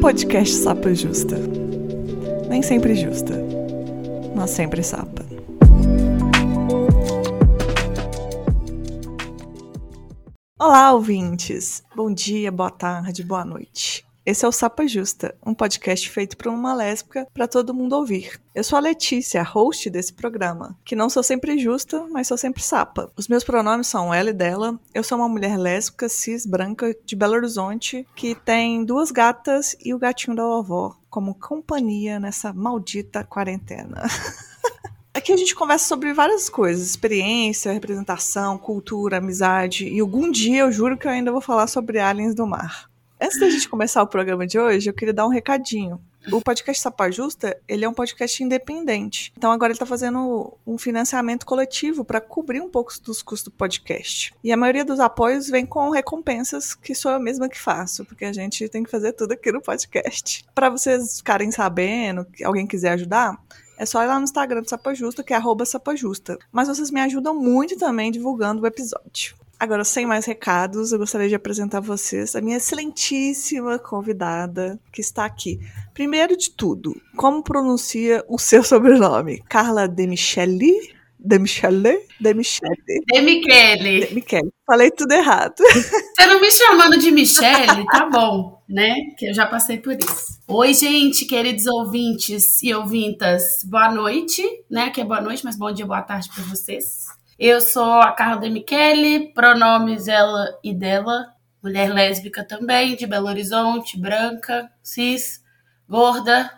podcast Sapa Justa. Nem sempre justa, mas sempre sapa. Olá, ouvintes! Bom dia, boa tarde, boa noite. Esse é o Sapa Justa, um podcast feito por uma lésbica para todo mundo ouvir. Eu sou a Letícia, a host desse programa, que não sou sempre justa, mas sou sempre sapa. Os meus pronomes são ela e dela. Eu sou uma mulher lésbica, cis, branca, de Belo Horizonte, que tem duas gatas e o gatinho da vovó como companhia nessa maldita quarentena. Aqui a gente conversa sobre várias coisas: experiência, representação, cultura, amizade. E algum dia eu juro que eu ainda vou falar sobre aliens do mar. Antes da gente começar o programa de hoje, eu queria dar um recadinho. O podcast Sapa Justa, ele é um podcast independente. Então agora ele está fazendo um financiamento coletivo para cobrir um pouco dos custos do podcast. E a maioria dos apoios vem com recompensas que sou eu mesma que faço, porque a gente tem que fazer tudo aqui no podcast. Para vocês ficarem sabendo, que alguém quiser ajudar, é só ir lá no Instagram do Sapa Justa, que é Sapajusta. Mas vocês me ajudam muito também divulgando o episódio. Agora, sem mais recados, eu gostaria de apresentar a vocês a minha excelentíssima convidada que está aqui. Primeiro de tudo, como pronuncia o seu sobrenome? Carla de Michele? De Michele? De Michele. De Michele. De Michele. Falei tudo errado. Você não me chamando de Michele, tá bom, né? Que eu já passei por isso. Oi, gente, queridos ouvintes e ouvintas. Boa noite, né? Que é boa noite, mas bom dia, boa tarde para vocês. Eu sou a Carla de Michele, pronomes ela e dela, mulher lésbica também, de Belo Horizonte, branca, cis, gorda,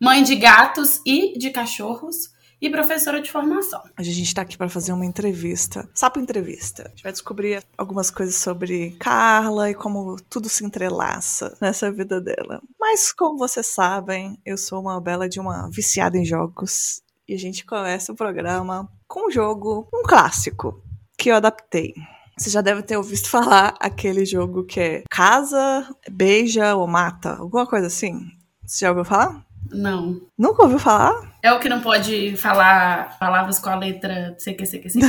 mãe de gatos e de cachorros e professora de formação. Hoje a gente está aqui para fazer uma entrevista, sapo entrevista. A gente vai descobrir algumas coisas sobre Carla e como tudo se entrelaça nessa vida dela. Mas como vocês sabem, eu sou uma bela de uma viciada em jogos e a gente começa o programa com um jogo, um clássico, que eu adaptei. Você já deve ter ouvido falar aquele jogo que é casa, beija ou mata, alguma coisa assim. Você já ouviu falar? Não. Nunca ouviu falar? É o que não pode falar palavras com a letra CQ, CQ, CQ.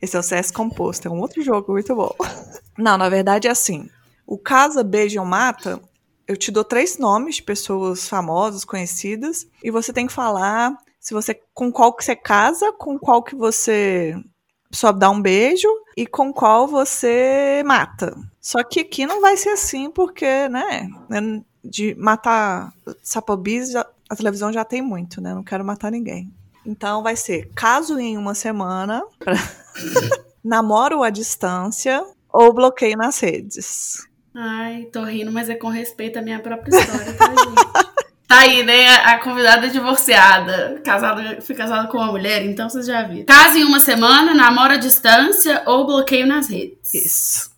Esse é o CS Composto, é um outro jogo muito bom. Não, na verdade é assim. O casa, beija ou mata eu te dou três nomes de pessoas famosas, conhecidas, e você tem que falar se você com qual que você casa, com qual que você só dá um beijo e com qual você mata. Só que aqui não vai ser assim, porque, né, de matar sapobis, a televisão já tem muito, né? Não quero matar ninguém. Então vai ser caso em uma semana, namoro à distância ou bloqueio nas redes. Ai, tô rindo, mas é com respeito à minha própria história, tá, gente? Tá aí, né? A convidada divorciada, casada, fui casada com uma mulher, então vocês já viram. Casa em uma semana, namora à distância ou bloqueio nas redes. Isso.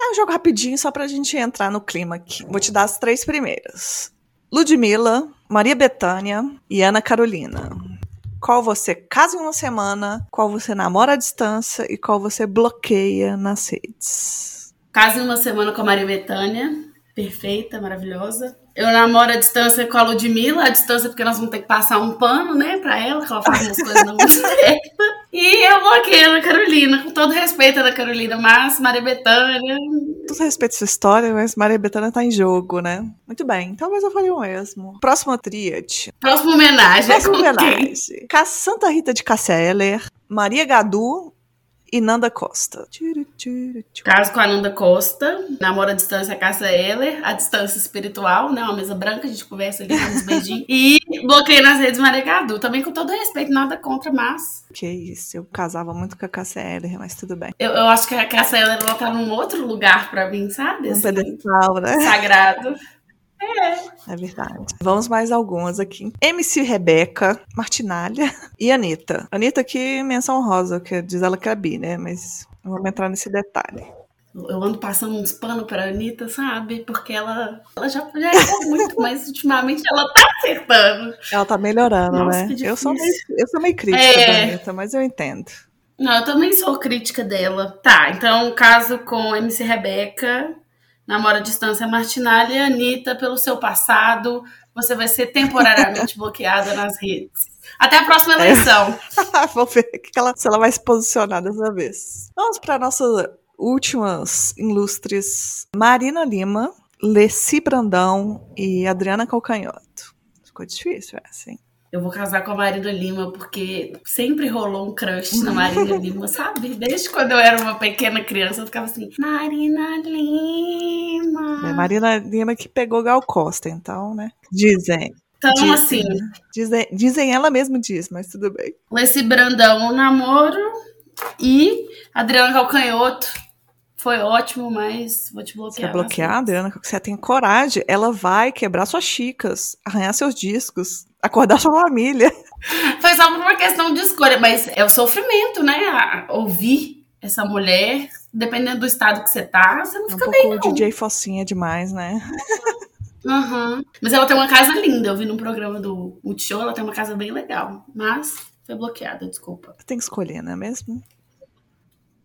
É um jogo rapidinho, só pra gente entrar no clima aqui. Vou te dar as três primeiras. Ludmilla, Maria Bethânia e Ana Carolina. Qual você casa em uma semana, qual você namora à distância e qual você bloqueia nas redes. Casa em uma semana com a Maria Betânia. Perfeita, maravilhosa. Eu namoro à distância com a Ludmilla, à distância porque nós vamos ter que passar um pano, né, pra ela, que ela faz umas coisas não muito certas. E eu bloqueio a Ana Carolina, com todo respeito a Ana Carolina, mas Maria Bethânia. Todo respeito à sua história, mas Maria Bethânia tá em jogo, né? Muito bem, então mas eu falei o mesmo. Próxima tríade. Próxima homenagem. Próxima homenagem. Santa Rita de Cassia Eller, Maria Gadu e Nanda Costa. Caso com a Nanda Costa, namora à distância Cássia Eller, a distância espiritual, né? Uma mesa branca, a gente conversa ali, uns beijinhos. e bloqueei nas redes Maria Gadu. Também com todo respeito, nada contra, mas. Que isso, eu casava muito com a Cássia Eller, mas tudo bem. Eu, eu acho que a Cássia Eller ela tá num outro lugar pra mim, sabe? Um assim, pedestal, né? Sagrado. É. É verdade. Vamos mais algumas aqui. MC Rebeca, Martinalha e Anitta. Anitta aqui, menção rosa, que diz ela que é bi, né? Mas não vamos entrar nesse detalhe. Eu ando passando uns panos pra Anitta, sabe? Porque ela, ela já, já errou muito, mas ultimamente ela tá acertando. Ela tá melhorando, Nossa, né? Eu sou, meio, eu sou meio crítica é... da Anitta, mas eu entendo. Não, eu também sou crítica dela. Tá, então caso com MC Rebeca, namora à distância Martinalha e Anitta, pelo seu passado, você vai ser temporariamente bloqueada nas redes. Até a próxima é. eleição. É. Vamos ver ela, se ela vai se posicionar dessa vez. Vamos para nossas últimas ilustres. Marina Lima, Leci Brandão e Adriana Calcanhoto. Ficou difícil essa, hein? Eu vou casar com a Marina Lima, porque sempre rolou um crush na Marina Lima, sabe? Desde quando eu era uma pequena criança, eu ficava assim, Marina Lima. É Marina Lima que pegou Gal Costa, então, né? Dizem. Então, dizem, assim, Dizem, dizem ela mesmo diz, mas tudo bem. esse Brandão, um namoro e Adriana Calcanhoto. Foi ótimo, mas vou te Você bloquear. quer bloquear, Adriana? Você tem coragem. Ela vai quebrar suas chicas, arranhar seus discos, acordar sua família. Foi só por uma questão de escolha, mas é o sofrimento, né? A- Ouvir essa mulher, dependendo do estado que você tá, você não É um fica bem, pouco não. DJ Focinha demais, né? Uhum. Mas ela tem uma casa linda. Eu vi num programa do Multishow, ela tem uma casa bem legal. Mas foi bloqueada, desculpa. Tem que escolher, não é mesmo?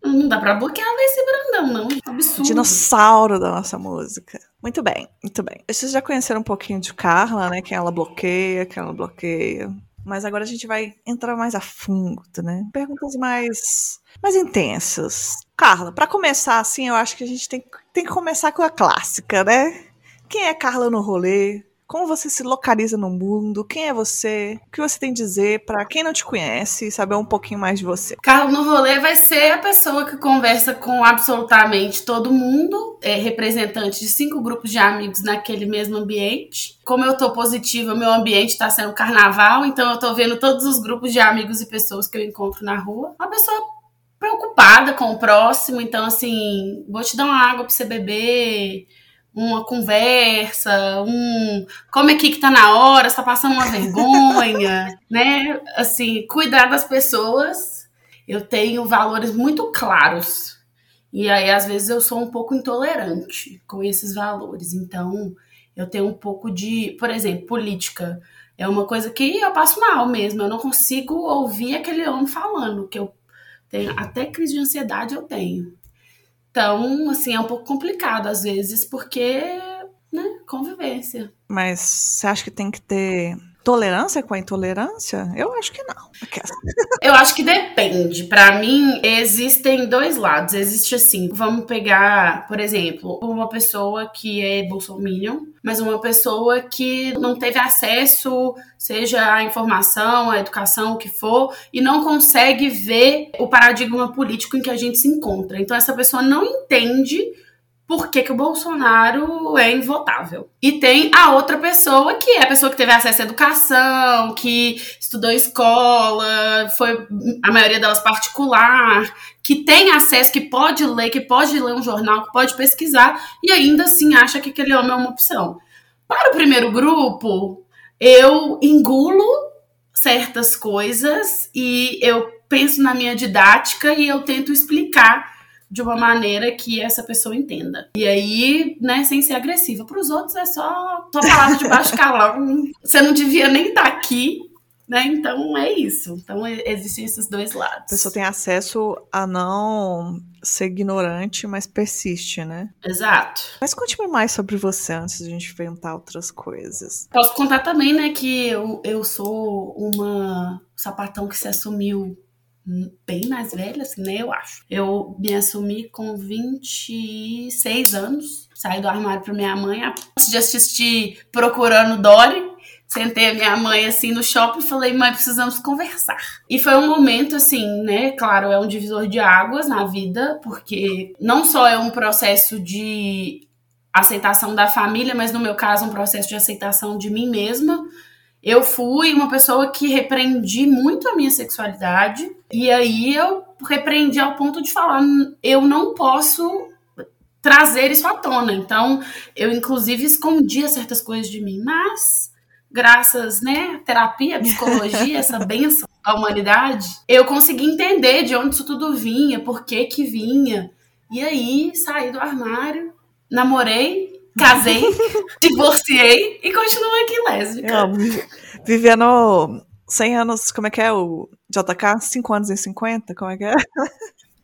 Não dá pra bloquear esse Brandão, não. Absurdo. Dinossauro da nossa música. Muito bem, muito bem. Vocês já conheceram um pouquinho de Carla, né? Quem ela bloqueia, quem ela bloqueia. Mas agora a gente vai entrar mais a fundo, né? Perguntas mais, mais intensas. Carla, pra começar assim, eu acho que a gente tem, tem que começar com a clássica, né? Quem é Carla no rolê? Como você se localiza no mundo? Quem é você? O que você tem a dizer pra quem não te conhece saber um pouquinho mais de você? Carlos no rolê vai ser a pessoa que conversa com absolutamente todo mundo, é representante de cinco grupos de amigos naquele mesmo ambiente. Como eu tô positiva, meu ambiente tá sendo carnaval, então eu tô vendo todos os grupos de amigos e pessoas que eu encontro na rua. Uma pessoa preocupada com o próximo, então assim, vou te dar uma água pra você beber, uma conversa, um como é que tá na hora, você tá passando uma vergonha, né? Assim, cuidar das pessoas. Eu tenho valores muito claros. E aí, às vezes, eu sou um pouco intolerante com esses valores. Então, eu tenho um pouco de, por exemplo, política. É uma coisa que eu passo mal mesmo. Eu não consigo ouvir aquele homem falando, que eu tenho até crise de ansiedade eu tenho. Então, assim, é um pouco complicado às vezes, porque, né, convivência. Mas você acha que tem que ter tolerância com a intolerância? Eu acho que não. Eu acho que depende. Pra mim, existem dois lados. Existe assim, vamos pegar, por exemplo, uma pessoa que é bolsominion, mas uma pessoa que não teve acesso, seja à informação, à educação, o que for, e não consegue ver o paradigma político em que a gente se encontra. Então essa pessoa não entende por que, que o Bolsonaro é invotável. E tem a outra pessoa, que é a pessoa que teve acesso à educação, que estudou escola, foi a maioria delas particular, que tem acesso, que pode ler, que pode ler um jornal, que pode pesquisar, e ainda assim acha que aquele homem é uma opção. Para o primeiro grupo, eu engulo certas coisas e eu penso na minha didática e eu tento explicar de uma maneira que essa pessoa entenda. E aí, né, sem ser agressiva. Para os outros é só, só palavra de baixo calão. Você não devia nem estar aqui, né? Então é isso. Então existem esses dois lados. A pessoa tem acesso a não ser ignorante, mas persiste, né? Exato. Mas conte-me mais sobre você antes de a gente inventar outras coisas. Posso contar também, né, que eu, eu sou uma sapatão que se assumiu bem mais velha, assim, né? Eu acho. Eu me assumi com 26 anos. Saí do armário pra minha mãe. Antes de assistir Procurando Dory, sentei a minha mãe assim no shopping e falei, mãe, precisamos conversar. E foi um momento assim, né? Claro, é um divisor de águas na vida, porque não só é um processo de aceitação da família, mas no meu caso, um processo de aceitação de mim mesma. Eu fui uma pessoa que repreendi muito a minha sexualidade, e aí eu repreendi ao ponto de falar: eu não posso trazer isso à tona. Então, eu inclusive escondia certas coisas de mim, mas graças, né, à terapia, à psicologia, essa benção da humanidade, eu consegui entender de onde isso tudo vinha, por que que vinha. E aí, saí do armário, namorei, casei, divorciei e continuo aqui lésbica. Eu amo. Vivendo 100 anos, como é que é o JK? 5 anos em 50? Como é que é?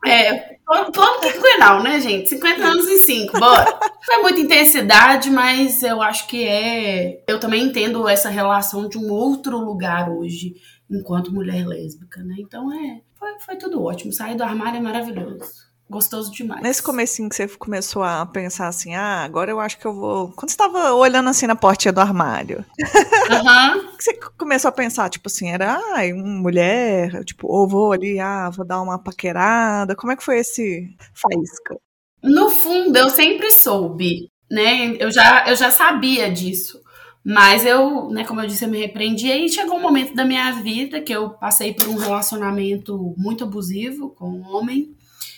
É, plano quinquenal, né, gente? 50 anos em 5, bora. Não é muita intensidade, mas eu acho que é. Eu também entendo essa relação de um outro lugar hoje, enquanto mulher lésbica, né? Então é. Foi, foi tudo ótimo. Sair do armário é maravilhoso. Gostoso demais. Nesse comecinho que você começou a pensar assim, ah, agora eu acho que eu vou. Quando você tava olhando assim na portinha do armário. Uhum. você começou a pensar, tipo assim, era, ah, mulher, tipo, ou vou ali, ah, vou dar uma paquerada. Como é que foi esse faísca? No fundo, eu sempre soube, né? Eu já, eu já sabia disso. Mas eu, né, como eu disse, eu me repreendi. E chegou um momento da minha vida que eu passei por um relacionamento muito abusivo com um homem.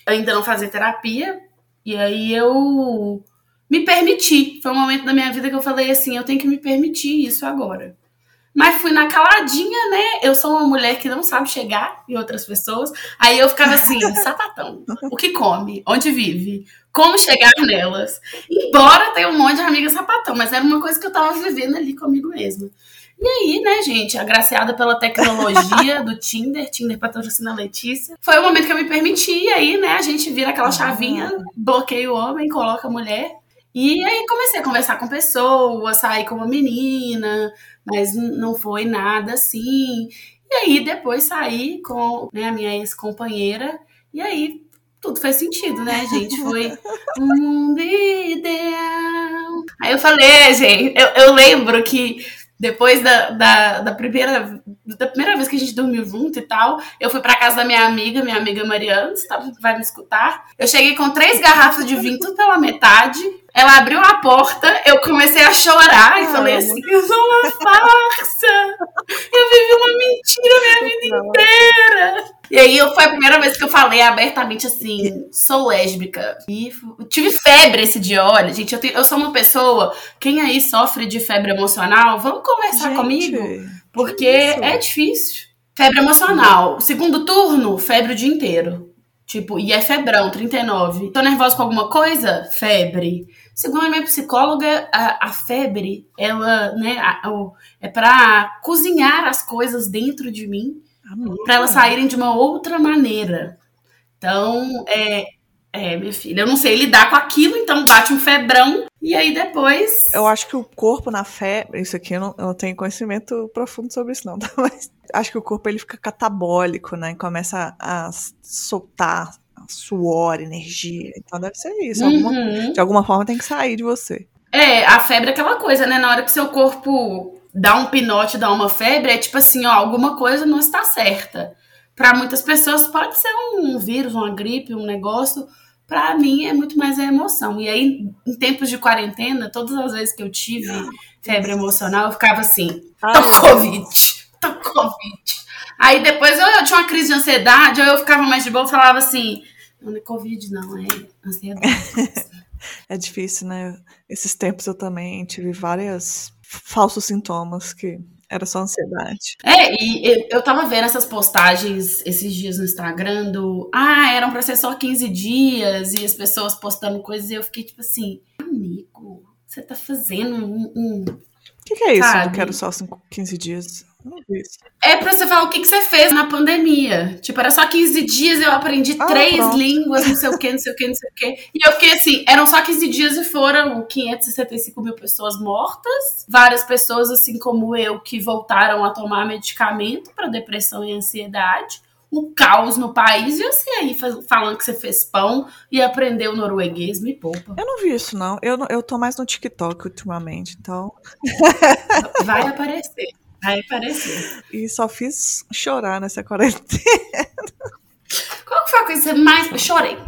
Ainda não fazia terapia. E aí eu me permiti. Foi um momento da minha vida que eu falei assim: eu tenho que me permitir isso agora. Mas fui na caladinha, né? Eu sou uma mulher que não sabe chegar em outras pessoas. Aí eu ficava assim, sapatão. O que come? Onde vive? Como chegar nelas? Embora tenha um monte de amiga sapatão, mas era uma coisa que eu tava vivendo ali comigo mesma. E aí, né, gente, agraciada pela tecnologia do Tinder, Tinder patrocina a Letícia, foi o momento que eu me permiti, e aí, né, a gente vira aquela chavinha, bloqueia o homem, coloca a mulher, e aí comecei a conversar com pessoas, sair com uma menina, mas não foi nada assim. E aí depois saí com né, a minha ex-companheira, e aí tudo faz sentido, né, gente? Foi um mundo ideal. Aí eu falei, gente, eu, eu lembro que depois da, da, da, primeira, da primeira vez que a gente dormiu junto e tal, eu fui pra casa da minha amiga, minha amiga Mariana, tá, vai me escutar. Eu cheguei com três garrafas de vinho, tudo pela metade. Ela abriu a porta, eu comecei a chorar e falei assim: eu sou uma farsa! Eu vivi uma mentira minha vida inteira! E aí foi a primeira vez que eu falei abertamente assim: sou lésbica. E tive febre esse dia. Olha, gente, eu, tenho, eu sou uma pessoa. Quem aí sofre de febre emocional, vamos conversar gente, comigo? Porque é difícil. Febre emocional. Segundo turno, febre o dia inteiro. Tipo, e é febrão, 39. Tô nervosa com alguma coisa? Febre. Segundo a minha psicóloga, a, a febre, ela, né, a, a, é para cozinhar as coisas dentro de mim, para elas saírem de uma outra maneira. Então, é, é, minha filha, eu não sei lidar com aquilo, então bate um febrão e aí depois. Eu acho que o corpo na febre, isso aqui eu não, eu não tenho conhecimento profundo sobre isso, não, tá? mas acho que o corpo ele fica catabólico, né? E começa a soltar suor, energia. Então deve ser isso. Uhum. Alguma, de alguma forma tem que sair de você. É, a febre é aquela coisa, né? Na hora que seu corpo dá um pinote, dá uma febre, é tipo assim, ó, alguma coisa não está certa. Para muitas pessoas pode ser um vírus, uma gripe, um negócio para mim é muito mais a emoção. E aí, em tempos de quarentena, todas as vezes que eu tive febre emocional, eu ficava assim, tô Covid, tô Covid. Aí depois eu, eu, tinha uma crise de ansiedade, aí eu ficava mais de boa e falava assim, não é Covid não, é ansiedade. é difícil, né? Esses tempos eu também tive vários falsos sintomas que era só ansiedade. É, e eu tava vendo essas postagens esses dias no Instagram do. Ah, eram pra ser só 15 dias e as pessoas postando coisas e eu fiquei tipo assim, amigo, você tá fazendo um. um... O que, que é isso? Sabe? Eu quero só 15 dias. É pra você falar o que, que você fez na pandemia. Tipo, era só 15 dias eu aprendi ah, três pronto. línguas, não sei o que, não sei o que, não sei o que. E eu fiquei assim, eram só 15 dias e foram 565 mil pessoas mortas. Várias pessoas, assim como eu, que voltaram a tomar medicamento para depressão e ansiedade o caos no país e você aí falando que você fez pão e aprendeu norueguês, me poupa. Eu não vi isso, não. Eu, eu tô mais no TikTok ultimamente, então. Vai aparecer. Vai aparecer. E só fiz chorar nessa quarentena. Qual foi a coisa que você mais. chorei?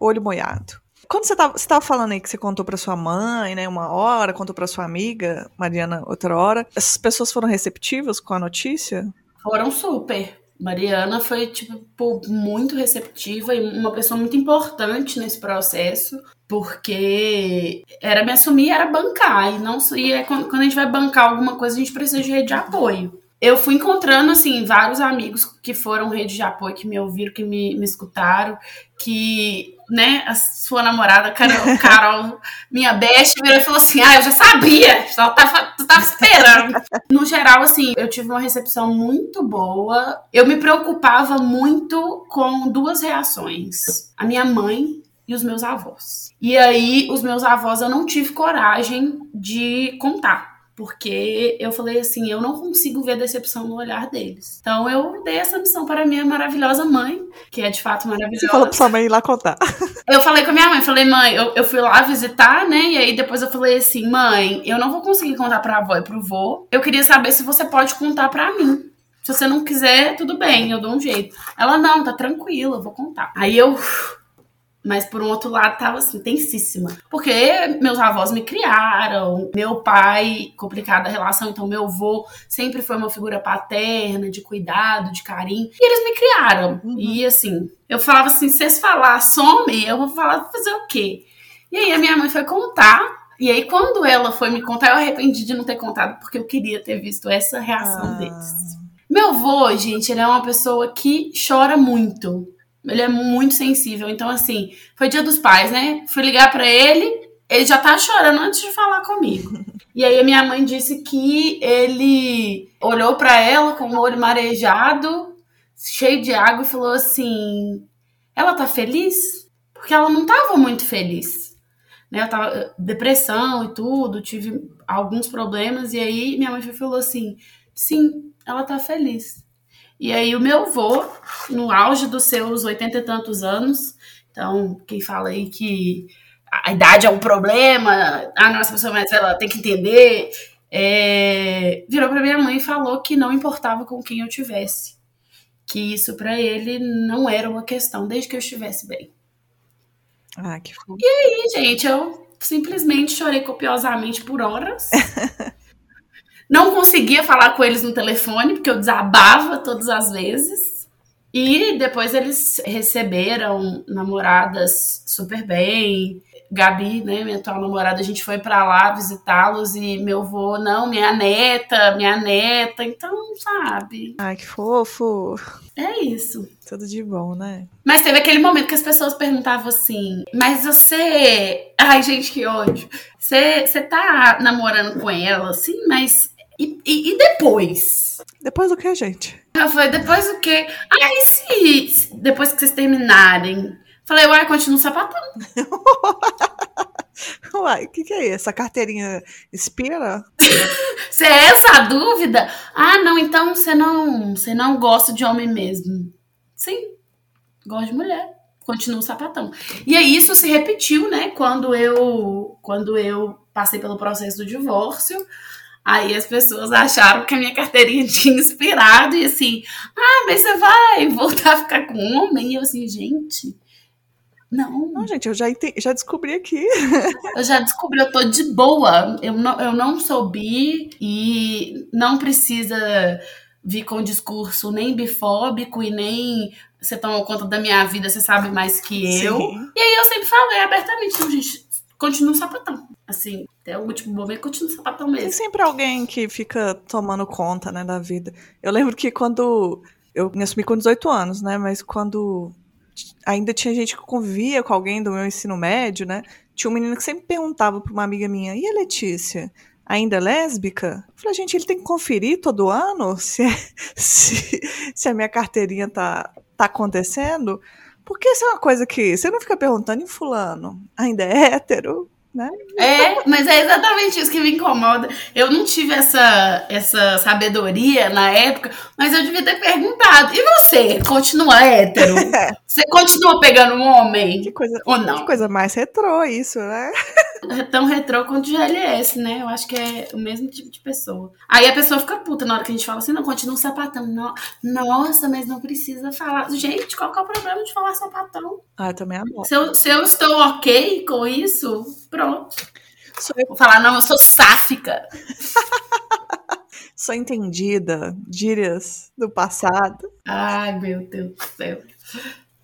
Olho molhado. Quando você estava falando aí que você contou para sua mãe, né, uma hora, contou para sua amiga, Mariana, outra hora, essas pessoas foram receptivas com a notícia? Foram super. Mariana foi, tipo, muito receptiva e uma pessoa muito importante nesse processo, porque era me assumir, era bancar, e não e é quando, quando a gente vai bancar alguma coisa, a gente precisa de rede de apoio. Eu fui encontrando, assim, vários amigos que foram rede de apoio, que me ouviram, que me, me escutaram, que né, a sua namorada, Carol, Carol minha best, virou e falou assim: Ah, eu já sabia, tu tava, tava esperando. no geral, assim, eu tive uma recepção muito boa. Eu me preocupava muito com duas reações: a minha mãe e os meus avós. E aí, os meus avós eu não tive coragem de contar porque eu falei assim, eu não consigo ver decepção no olhar deles. Então eu dei essa missão para minha maravilhosa mãe, que é de fato maravilhosa. Você falou para sua mãe ir lá contar. eu falei com a minha mãe, falei, mãe, eu, eu fui lá visitar, né? E aí depois eu falei assim, mãe, eu não vou conseguir contar pra avó e pro vô. Eu queria saber se você pode contar pra mim. Se você não quiser, tudo bem, eu dou um jeito. Ela, não, tá tranquila, eu vou contar. Aí eu mas por um outro lado tava assim, tensíssima. Porque meus avós me criaram, meu pai, complicada a relação, então meu avô sempre foi uma figura paterna, de cuidado, de carinho. E eles me criaram. Uhum. E assim, eu falava assim: se vocês falar some, eu vou falar fazer o quê? E aí a minha mãe foi contar. E aí, quando ela foi me contar, eu arrependi de não ter contado, porque eu queria ter visto essa reação ah. deles. Meu avô, gente, ele é uma pessoa que chora muito. Ele é muito sensível. Então, assim, foi dia dos pais, né? Fui ligar para ele, ele já tá chorando antes de falar comigo. E aí a minha mãe disse que ele olhou para ela com o olho marejado, cheio de água, e falou assim: Ela tá feliz? Porque ela não tava muito feliz. Né? Eu tava depressão e tudo, tive alguns problemas, e aí minha mãe falou assim: Sim, ela tá feliz. E aí o meu avô, no auge dos seus oitenta e tantos anos, então quem fala aí que a idade é um problema, a nossa pessoa mais ela tem que entender, é, virou para minha mãe e falou que não importava com quem eu tivesse, que isso para ele não era uma questão desde que eu estivesse bem. Ah, que fofo. E aí, gente, eu simplesmente chorei copiosamente por horas. Não conseguia falar com eles no telefone, porque eu desabava todas as vezes. E depois eles receberam namoradas super bem. Gabi, né, minha atual namorada, a gente foi para lá visitá-los e meu avô, não, minha neta, minha neta, então, sabe? Ai, que fofo. É isso. Tudo de bom, né? Mas teve aquele momento que as pessoas perguntavam assim: Mas você. Ai, gente, que ódio. Você, você tá namorando com ela, assim, mas e, e, e, depois? Depois do que, gente? Ela foi, depois do que? Aí se, depois que vocês terminarem. Falei, uai, continua o sapatão. uai, o que, que é isso? Essa carteirinha expira? Se é essa a dúvida? Ah, não, então você não, você não gosta de homem mesmo. Sim, gosto de mulher. Continua o sapatão. E aí isso se repetiu, né? Quando eu, quando eu passei pelo processo do divórcio. Aí as pessoas acharam que a minha carteirinha tinha inspirado e assim, ah, mas você vai voltar a ficar com homem? E eu assim, gente, não. Não, gente, eu já, entendi, já descobri aqui. eu já descobri, eu tô de boa. Eu não, eu não sou bi e não precisa vir com discurso nem bifóbico e nem você toma conta da minha vida, você sabe mais que eu. Sim. E aí eu sempre falei abertamente, gente, continua sapatão. Assim, até o último momento continua sapatão mesmo. Tem sempre alguém que fica tomando conta, né, da vida. Eu lembro que quando. Eu me assumi com 18 anos, né? Mas quando ainda tinha gente que convia com alguém do meu ensino médio, né? Tinha um menino que sempre perguntava pra uma amiga minha: e a Letícia? Ainda é lésbica? Eu falei, gente, ele tem que conferir todo ano se, se, se a minha carteirinha tá, tá acontecendo. Porque isso é uma coisa que você não fica perguntando em fulano, ainda é hétero? Né? É, mas é exatamente isso que me incomoda. Eu não tive essa, essa sabedoria na época, mas eu devia ter perguntado. E você, continua hétero? Você continua pegando um homem? Que coisa, ou não? Que coisa mais retrô isso, né? Tão retrô quanto GLS, né? Eu acho que é o mesmo tipo de pessoa. Aí a pessoa fica puta na hora que a gente fala assim, não, continua um sapatão. Não, nossa, mas não precisa falar. Gente, qual que é o problema de falar sapatão? Ah, eu também adoro. Se eu, se eu estou ok com isso, pronto. Vou falar, não, eu sou sáfica. sou entendida, gírias do passado. Ai, meu Deus do céu.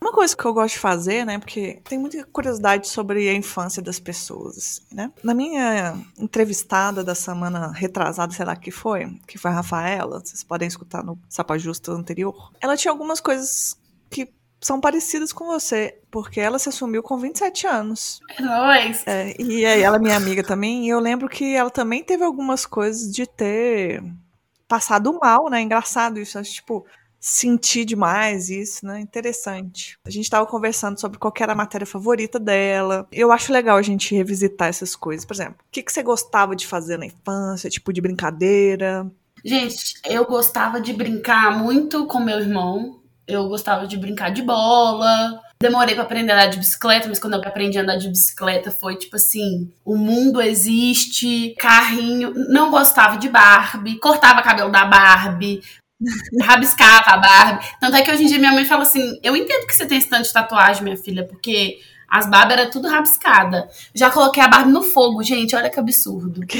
Uma coisa que eu gosto de fazer, né, porque tem muita curiosidade sobre a infância das pessoas, né? Na minha entrevistada da semana retrasada, sei lá que foi, que foi a Rafaela, vocês podem escutar no Sapa Justa anterior, ela tinha algumas coisas que são parecidas com você, porque ela se assumiu com 27 anos. É nóis! É, e aí ela é minha amiga também, e eu lembro que ela também teve algumas coisas de ter passado mal, né? Engraçado isso, tipo, sentir demais isso, né? Interessante. A gente estava conversando sobre qual era a matéria favorita dela. Eu acho legal a gente revisitar essas coisas. Por exemplo, o que, que você gostava de fazer na infância? Tipo de brincadeira? Gente, eu gostava de brincar muito com meu irmão. Eu gostava de brincar de bola. Demorei para aprender a andar de bicicleta, mas quando eu aprendi a andar de bicicleta foi tipo assim: o mundo existe, carrinho. Não gostava de Barbie, cortava cabelo da Barbie, rabiscava a Barbie. Tanto é que hoje em dia minha mãe fala assim: eu entendo que você tem esse tanto de tatuagem, minha filha, porque as Barbie era tudo rabiscada. Já coloquei a Barbie no fogo, gente, olha que absurdo.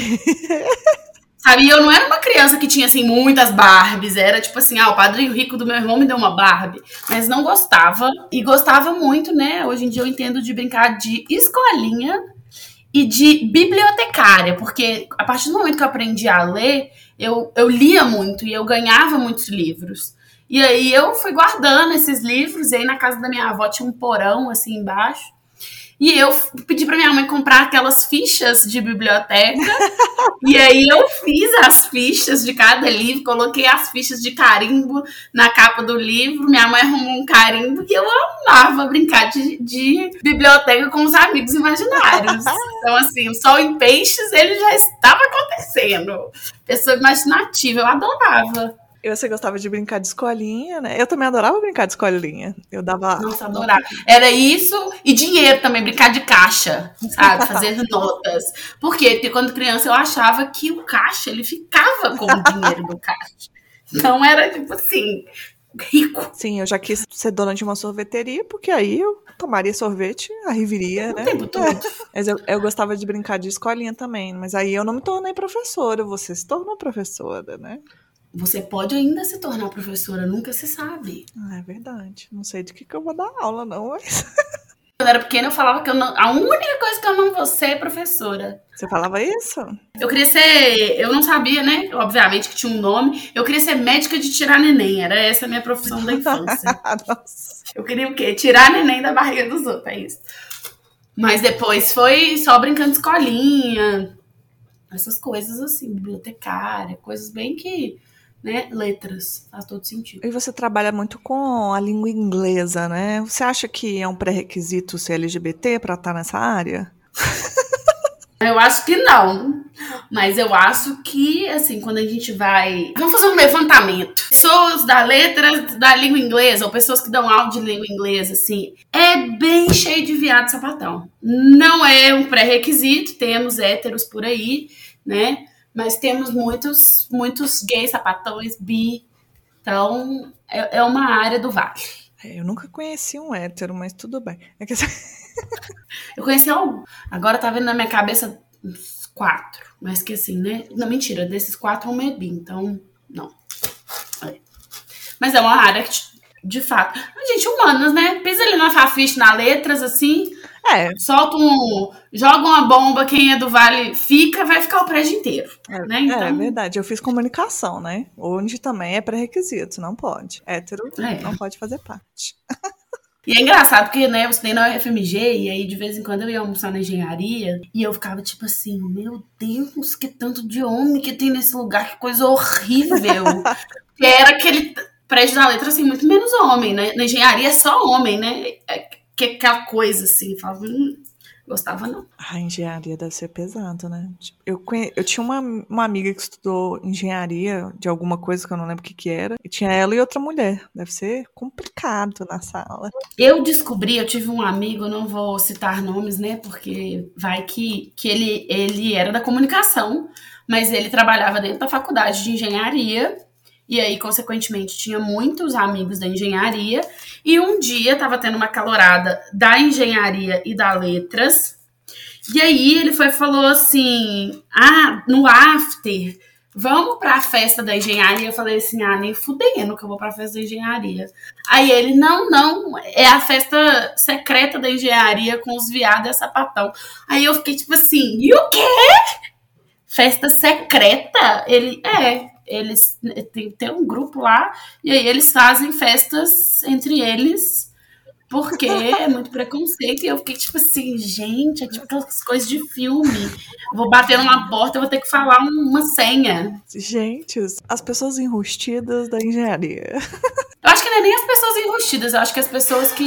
Sabe, eu não era uma criança que tinha, assim, muitas Barbies. Era tipo assim, ah, o padrinho rico do meu irmão me deu uma Barbie. Mas não gostava. E gostava muito, né? Hoje em dia eu entendo de brincar de escolinha e de bibliotecária. Porque a partir do momento que eu aprendi a ler, eu, eu lia muito e eu ganhava muitos livros. E aí eu fui guardando esses livros. E aí na casa da minha avó tinha um porão, assim, embaixo. E eu pedi para minha mãe comprar aquelas fichas de biblioteca. e aí eu fiz as fichas de cada livro, coloquei as fichas de carimbo na capa do livro. Minha mãe arrumou um carimbo e eu amava brincar de, de biblioteca com os amigos imaginários. Então, assim, o sol em peixes ele já estava acontecendo. Pessoa imaginativa, eu adorava. E você gostava de brincar de escolinha, né? Eu também adorava brincar de escolinha. Eu dava. Nossa, adorava. Era isso e dinheiro também, brincar de caixa, sabe? Fazer notas. Por quê? Porque quando criança eu achava que o caixa ele ficava com o dinheiro do caixa. Então era tipo assim, rico. Sim, eu já quis ser dona de uma sorveteria, porque aí eu tomaria sorvete, arriviria, o né? tempo todo. É. Mas eu, eu, gostava de brincar de escolinha também, mas aí eu não me tornei professora, você se tornou professora, né? Você pode ainda se tornar professora, nunca se sabe. Ah, é verdade. Não sei de que, que eu vou dar aula, não, mas. Quando eu era pequena, eu falava que eu não, a única coisa que eu não vou ser é professora. Você falava isso? Eu queria ser. Eu não sabia, né? Obviamente que tinha um nome. Eu queria ser médica de tirar neném. Era essa a minha profissão da infância. Nossa. Eu queria o quê? Tirar neném da barriga dos outros. É isso. Mas depois foi só brincando de escolinha. Essas coisas assim, bibliotecária, coisas bem que né, letras. Faz todo sentido. E você trabalha muito com a língua inglesa, né? Você acha que é um pré-requisito ser LGBT para estar nessa área? Eu acho que não. Mas eu acho que, assim, quando a gente vai. Vamos fazer um levantamento. Pessoas da letra da língua inglesa, ou pessoas que dão aula de língua inglesa, assim, é bem cheio de viado sapatão. Não é um pré-requisito, temos héteros por aí, né? Mas temos muitos, muitos gays, sapatões, bi. Então, é, é uma área do vale. É, eu nunca conheci um hétero, mas tudo bem. É que... eu conheci um. Agora tá vendo na minha cabeça uns quatro. Mas que assim, né? Não, mentira, desses quatro um é bi, então, não. É. Mas é uma área que, de fato. Gente, humanas, né? Pisa ali na fafiche, na letras, assim. É. Solta um. Joga uma bomba, quem é do Vale fica, vai ficar o prédio inteiro. É, né? então... é verdade. Eu fiz comunicação, né? Onde também é pré-requisito, não pode. Hétero é. não pode fazer parte. E é engraçado porque, né, eu estudei na UFMG e aí de vez em quando eu ia almoçar na engenharia e eu ficava tipo assim, meu Deus, que tanto de homem que tem nesse lugar, que coisa horrível. que era aquele prédio da letra, assim, muito menos homem, né? Na engenharia é só homem, né? É, que aquela coisa assim, falava, hum, gostava não. A engenharia deve ser pesado, né? Eu, conhe... eu tinha uma, uma amiga que estudou engenharia de alguma coisa que eu não lembro o que, que era, e tinha ela e outra mulher. Deve ser complicado na sala. Eu descobri, eu tive um amigo, não vou citar nomes, né? Porque vai que, que ele, ele era da comunicação, mas ele trabalhava dentro da faculdade de engenharia e aí, consequentemente, tinha muitos amigos da engenharia. E um dia estava tendo uma calorada da engenharia e da letras. E aí ele foi falou assim: Ah, no after, vamos para a festa da engenharia. Eu falei assim: Ah, nem fudendo que eu vou para a festa da engenharia. Aí ele: Não, não, é a festa secreta da engenharia com os viados e sapatão. Aí eu fiquei tipo assim: E o quê? Festa secreta? Ele: É eles tem, tem um grupo lá e aí eles fazem festas entre eles porque é muito preconceito. E eu fiquei tipo assim, gente, é tipo aquelas coisas de filme. Vou bater numa porta, eu vou ter que falar uma senha. Gente, as pessoas enrustidas da engenharia. Eu acho que não é nem as pessoas enrustidas, eu acho que as pessoas que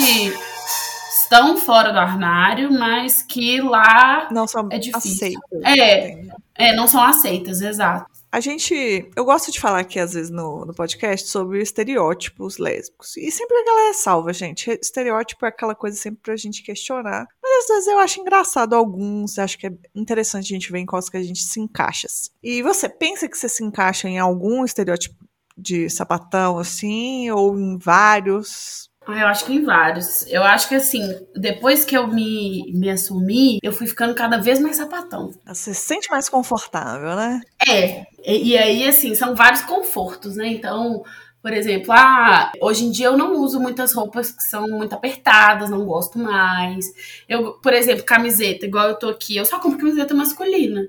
estão fora do armário, mas que lá não são é difícil. aceitas. É, é, não são aceitas, exato. A gente. Eu gosto de falar aqui, às vezes, no, no podcast sobre estereótipos lésbicos. E sempre a galera salva, gente. Estereótipo é aquela coisa sempre pra gente questionar. Mas às vezes eu acho engraçado alguns. Acho que é interessante a gente ver em quais que a gente se encaixa. E você pensa que você se encaixa em algum estereótipo de sapatão, assim, ou em vários? Ah, eu acho que em vários. Eu acho que assim, depois que eu me, me assumi, eu fui ficando cada vez mais sapatão. Você se sente mais confortável, né? É. E, e aí, assim, são vários confortos, né? Então, por exemplo, ah, hoje em dia eu não uso muitas roupas que são muito apertadas, não gosto mais. Eu, por exemplo, camiseta, igual eu tô aqui, eu só compro camiseta masculina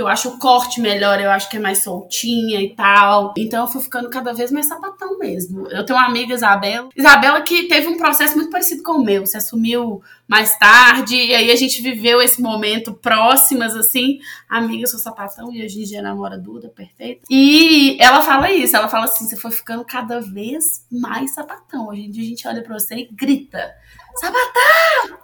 porque eu acho o corte melhor, eu acho que é mais soltinha e tal. Então eu fui ficando cada vez mais sapatão mesmo. Eu tenho uma amiga, Isabela. Isabela que teve um processo muito parecido com o meu. Se assumiu mais tarde, e aí a gente viveu esse momento próximas, assim. Amiga, sou sapatão e hoje em dia namora Duda, perfeita. E ela fala isso, ela fala assim: você foi ficando cada vez mais sapatão. Hoje em dia a gente olha pra você e grita: sapatão!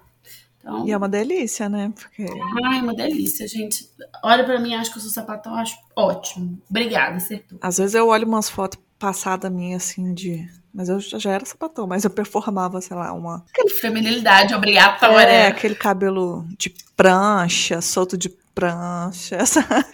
Então, e é uma delícia, né? Porque... Ai, é uma delícia, gente. Olha para mim, acho que eu sou sapatão, acho ótimo. Obrigada, acertou. Às vezes eu olho umas fotos passadas minha assim de. Mas eu já era sapatão, mas eu performava, sei lá, uma. Aquela feminilidade obrigatória. É, aquele cabelo de prancha, solto de prancha, sabe?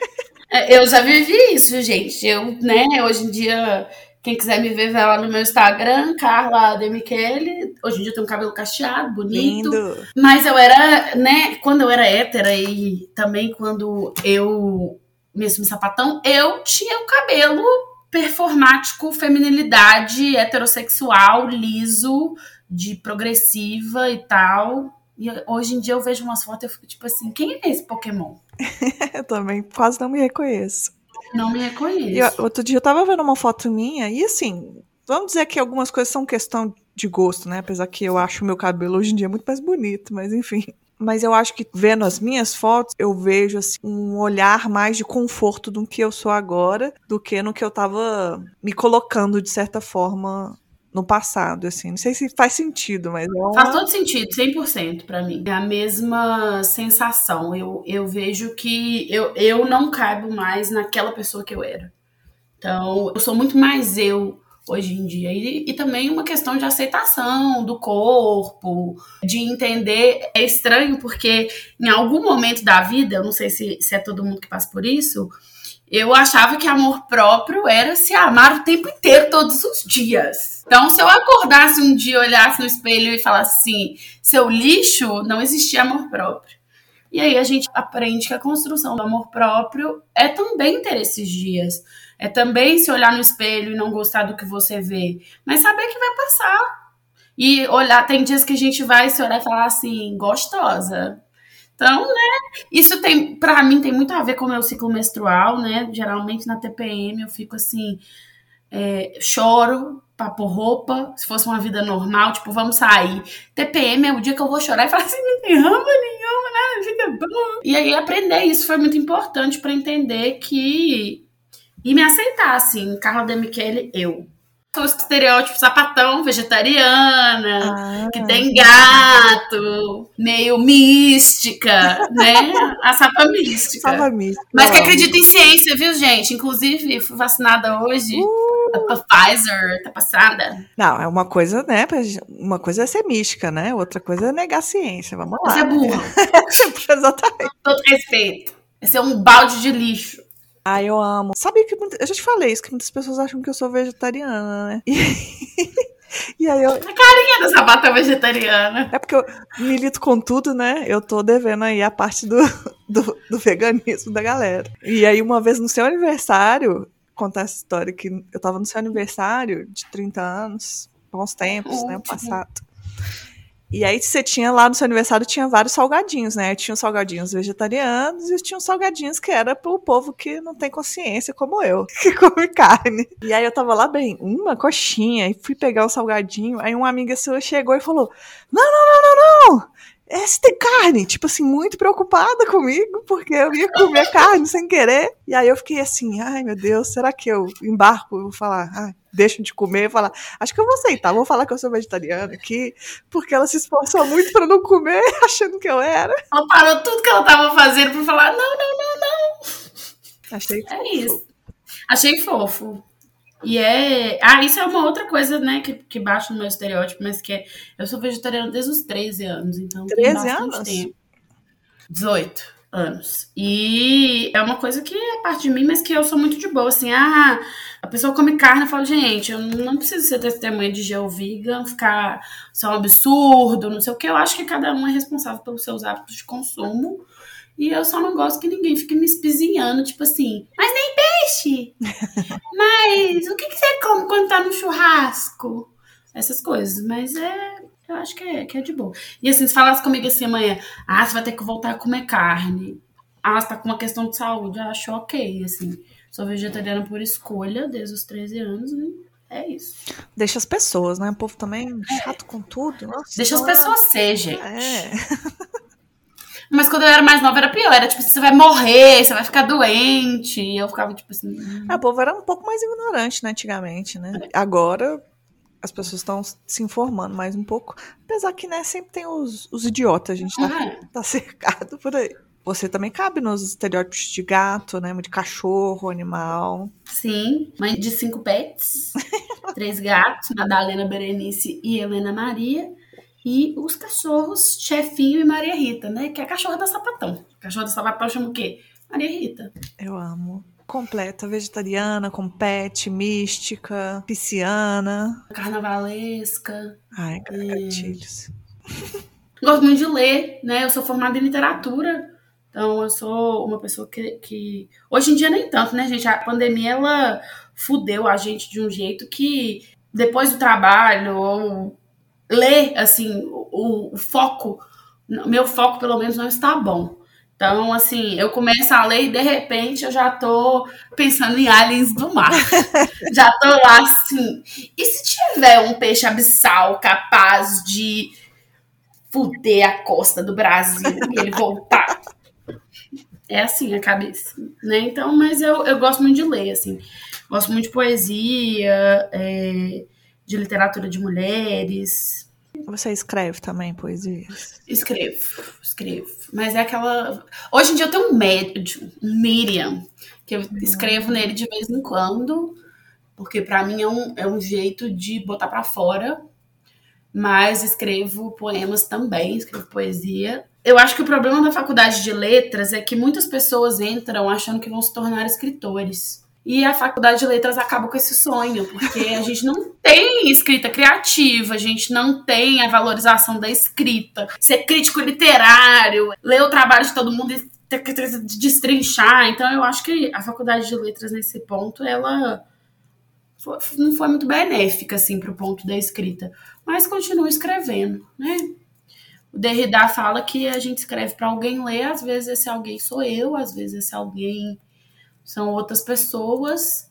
É, eu já vivi isso, gente. Eu, né, hoje em dia quem quiser me ver, vai lá no meu Instagram, Carla De Michele. Hoje em dia eu tenho um cabelo cacheado, bonito. Lindo. Mas eu era, né, quando eu era hétera e também quando eu me assumi sapatão, eu tinha o cabelo performático, feminilidade, heterossexual, liso, de progressiva e tal. E hoje em dia eu vejo umas fotos e eu fico tipo assim, quem é esse Pokémon? eu também quase não me reconheço. Não me reconheço. E, outro dia eu tava vendo uma foto minha e assim, vamos dizer que algumas coisas são questão de gosto, né? Apesar que eu acho o meu cabelo hoje em dia muito mais bonito, mas enfim. Mas eu acho que vendo as minhas fotos, eu vejo assim, um olhar mais de conforto do que eu sou agora, do que no que eu tava me colocando de certa forma no passado, assim. Não sei se faz sentido, mas é. Faz todo sentido, 100% para mim. É a mesma sensação. Eu, eu vejo que eu, eu não caibo mais naquela pessoa que eu era. Então, eu sou muito mais eu hoje em dia. E, e também uma questão de aceitação do corpo, de entender. É estranho porque em algum momento da vida, eu não sei se, se é todo mundo que passa por isso, eu achava que amor próprio era se amar o tempo inteiro, todos os dias. Então, se eu acordasse um dia, olhasse no espelho e falasse assim, seu lixo, não existia amor próprio. E aí a gente aprende que a construção do amor próprio é também ter esses dias. É também se olhar no espelho e não gostar do que você vê. Mas saber que vai passar. E olhar, tem dias que a gente vai se olhar e falar assim, gostosa. Então, né, isso tem, para mim, tem muito a ver com o meu ciclo menstrual, né? Geralmente na TPM eu fico assim, é, choro pra pôr roupa, se fosse uma vida normal, tipo, vamos sair. TPM é o dia que eu vou chorar e falar assim, não tem rama nenhuma, né? Fica bom. E aí aprender isso foi muito importante para entender que. E me aceitar, assim, Carla de Michele, eu o estereótipo sapatão, vegetariana, ah, que tem gato, meio mística, né? A sapa mística. Sapa mística. Mas que acredita em ciência, viu, gente? Inclusive, fui vacinada hoje. Uh. A Pfizer, tá passada. Não, é uma coisa, né? Uma coisa é ser mística, né? Outra coisa é negar a ciência. Vamos lá. Você é burra. Exatamente. Todo respeito. Esse é um balde de lixo. Ah, eu amo. Sabe que eu já te falei isso, que muitas pessoas acham que eu sou vegetariana, né? E, e aí eu. A carinha da sabata vegetariana. É porque eu milito com tudo, né? Eu tô devendo aí a parte do, do, do veganismo da galera. E aí, uma vez no seu aniversário, contar essa história que eu tava no seu aniversário de 30 anos, bons tempos, né? O passado. E aí você tinha lá no seu aniversário tinha vários salgadinhos, né? Tinha os salgadinhos vegetarianos e tinha os salgadinhos que era pro povo que não tem consciência como eu, que come carne. E aí eu tava lá bem, uma coxinha, e fui pegar o salgadinho, aí uma amiga sua chegou e falou: "Não, não, não, não, não! esse tem carne, tipo assim, muito preocupada comigo, porque eu ia comer carne sem querer. E aí eu fiquei assim, ai meu Deus, será que eu embarco e vou falar, ai, deixo de comer e falar, acho que eu vou aceitar, vou falar que eu sou vegetariana aqui, porque ela se esforçou muito para não comer, achando que eu era. Ela parou tudo que ela tava fazendo para falar, não, não, não, não. Achei É isso. Achei fofo. E é. Ah, isso é uma outra coisa, né, que, que baixa no meu estereótipo, mas que é. Eu sou vegetariana desde os 13 anos, então 13 tem bastante anos? tempo. 18 anos. E é uma coisa que é parte de mim, mas que eu sou muito de boa, assim, ah, a pessoa come carne, eu falo, gente, eu não preciso ser testemunha de geovegan, ficar, isso é um absurdo, não sei o que, eu acho que cada um é responsável pelos seus hábitos de consumo, e eu só não gosto que ninguém fique me espizinhando, tipo assim, mas nem peixe! mas o que, que você come quando tá no churrasco? Essas coisas, mas é. Eu acho que é, que é de boa. E assim, se falasse comigo assim amanhã, ah, você vai ter que voltar a comer carne. Ah, você tá com uma questão de saúde, eu acho ok, assim. Sou vegetariana por escolha desde os 13 anos, né? É isso. Deixa as pessoas, né? O povo também é. chato com tudo. Nossa, Deixa as pessoas ser, gente. É. Mas quando eu era mais nova era pior. Era tipo, você vai morrer, você vai ficar doente. E eu ficava tipo assim. Hum. É, o povo era um pouco mais ignorante, né, antigamente, né? Agora as pessoas estão se informando mais um pouco. Apesar que, né, sempre tem os, os idiotas, a gente tá, uhum. tá cercado por aí. Você também cabe nos estereótipos de gato, né? De cachorro, animal. Sim, mãe de cinco pets, três gatos, Madalena, Berenice e Helena Maria. E os cachorros Chefinho e Maria Rita, né? Que é a cachorra da Sapatão. A cachorra da Sapatão chama o quê? Maria Rita. Eu amo. Completa, vegetariana, com pet, mística, pisciana. Carnavalesca. Ai, gatilhos. Gosto muito de ler, né? Eu sou formada em literatura. Então, eu sou uma pessoa que, que. Hoje em dia, nem tanto, né, gente? A pandemia, ela fudeu a gente de um jeito que, depois do trabalho, ou ler, assim, o, o foco, meu foco pelo menos não está bom. Então, assim, eu começo a ler e de repente eu já tô pensando em aliens do mar. já tô lá assim. E se tiver um peixe abissal capaz de fuder a costa do Brasil e ele voltar? É assim a cabeça, né? Então, mas eu, eu gosto muito de ler, assim. Gosto muito de poesia, é, de literatura de mulheres. Você escreve também poesias? Escrevo, escrevo. Mas é aquela. Hoje em dia eu tenho um médium, um Miriam, que eu uhum. escrevo nele de vez em quando, porque para mim é um, é um jeito de botar para fora. Mas escrevo poemas também, escrevo poesia. Eu acho que o problema da faculdade de letras é que muitas pessoas entram achando que vão se tornar escritores. E a faculdade de letras acaba com esse sonho, porque a gente não tem escrita criativa, a gente não tem a valorização da escrita. Ser crítico literário, ler o trabalho de todo mundo e destrinchar. Então eu acho que a faculdade de letras nesse ponto, ela foi, não foi muito benéfica assim para o ponto da escrita, mas continua escrevendo, né? O Derrida fala que a gente escreve para alguém ler, às vezes esse alguém sou eu, às vezes esse alguém são outras pessoas.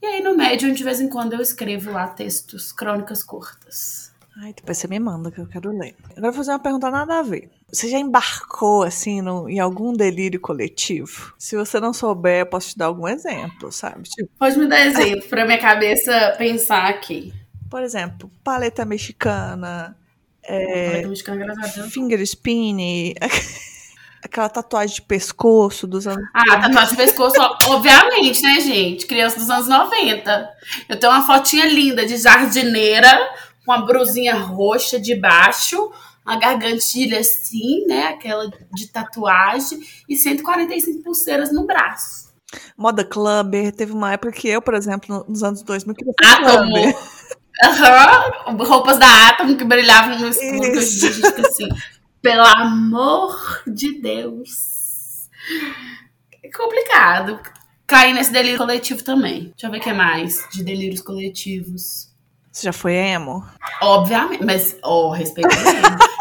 E aí no Medium, de vez em quando, eu escrevo lá textos, crônicas curtas. Ai, depois você me manda que eu quero ler. Agora vou fazer uma pergunta nada a ver. Você já embarcou, assim, no, em algum delírio coletivo? Se você não souber, eu posso te dar algum exemplo, sabe? Tipo... Pode me dar exemplo, pra minha cabeça pensar aqui. Por exemplo, paleta mexicana. É, paleta mexicana. Finger spinning. aquela tatuagem de pescoço dos anos. Ah, tatuagem de pescoço, obviamente, né, gente? Criança dos anos 90. Eu tenho uma fotinha linda de jardineira, com a brusinha roxa de baixo, uma gargantilha assim, né? Aquela de tatuagem, e 145 pulseiras no braço. Moda clubber, teve uma época que eu, por exemplo, nos anos 2000, queria ser Átomo. Aham, uhum. roupas da Atom que brilhavam no escuro, gente assim, pelo amor de Deus. É complicado. Cair nesse delírio coletivo também. Deixa eu ver o que mais de delírios coletivos. Você já foi emo? Obviamente, mas, ó, oh, respeito